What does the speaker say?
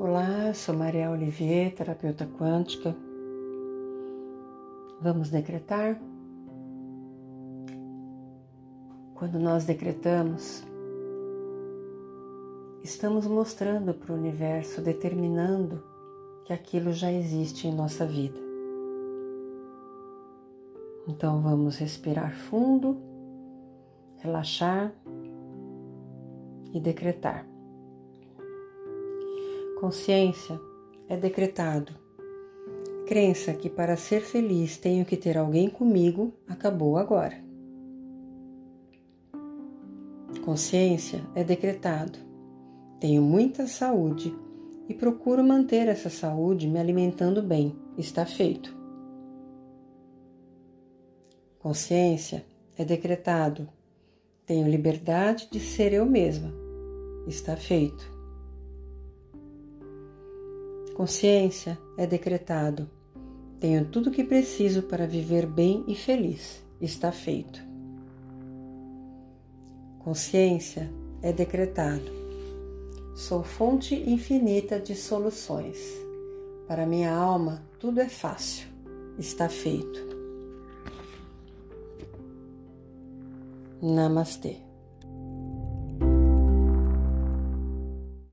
Olá, sou Maria Olivier, terapeuta quântica. Vamos decretar? Quando nós decretamos, estamos mostrando para o universo, determinando que aquilo já existe em nossa vida. Então vamos respirar fundo, relaxar e decretar. Consciência é decretado. Crença que para ser feliz tenho que ter alguém comigo acabou agora. Consciência é decretado. Tenho muita saúde e procuro manter essa saúde me alimentando bem. Está feito. Consciência é decretado. Tenho liberdade de ser eu mesma. Está feito. Consciência é decretado. Tenho tudo o que preciso para viver bem e feliz. Está feito. Consciência é decretado. Sou fonte infinita de soluções. Para minha alma, tudo é fácil. Está feito. Namastê.